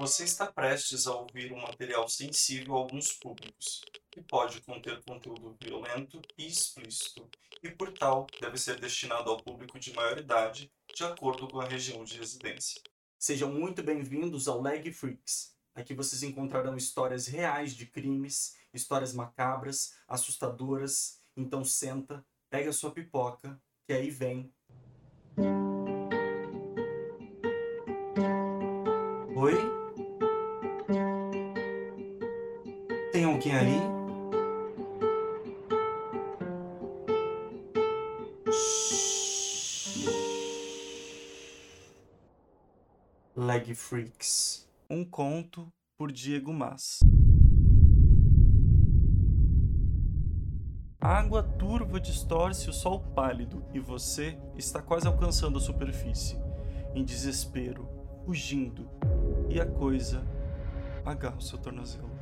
Você está prestes a ouvir um material sensível a alguns públicos, que pode conter conteúdo violento e explícito, e por tal deve ser destinado ao público de maior idade, de acordo com a região de residência. Sejam muito bem-vindos ao Leg Freaks. Aqui vocês encontrarão histórias reais de crimes, histórias macabras, assustadoras. Então senta, pega sua pipoca, que aí vem. Oi? Tem alguém ali? Leg Freaks. Um conto por Diego Mas. A água turva distorce o sol pálido e você está quase alcançando a superfície, em desespero, fugindo, e a coisa agarra o seu tornozelo.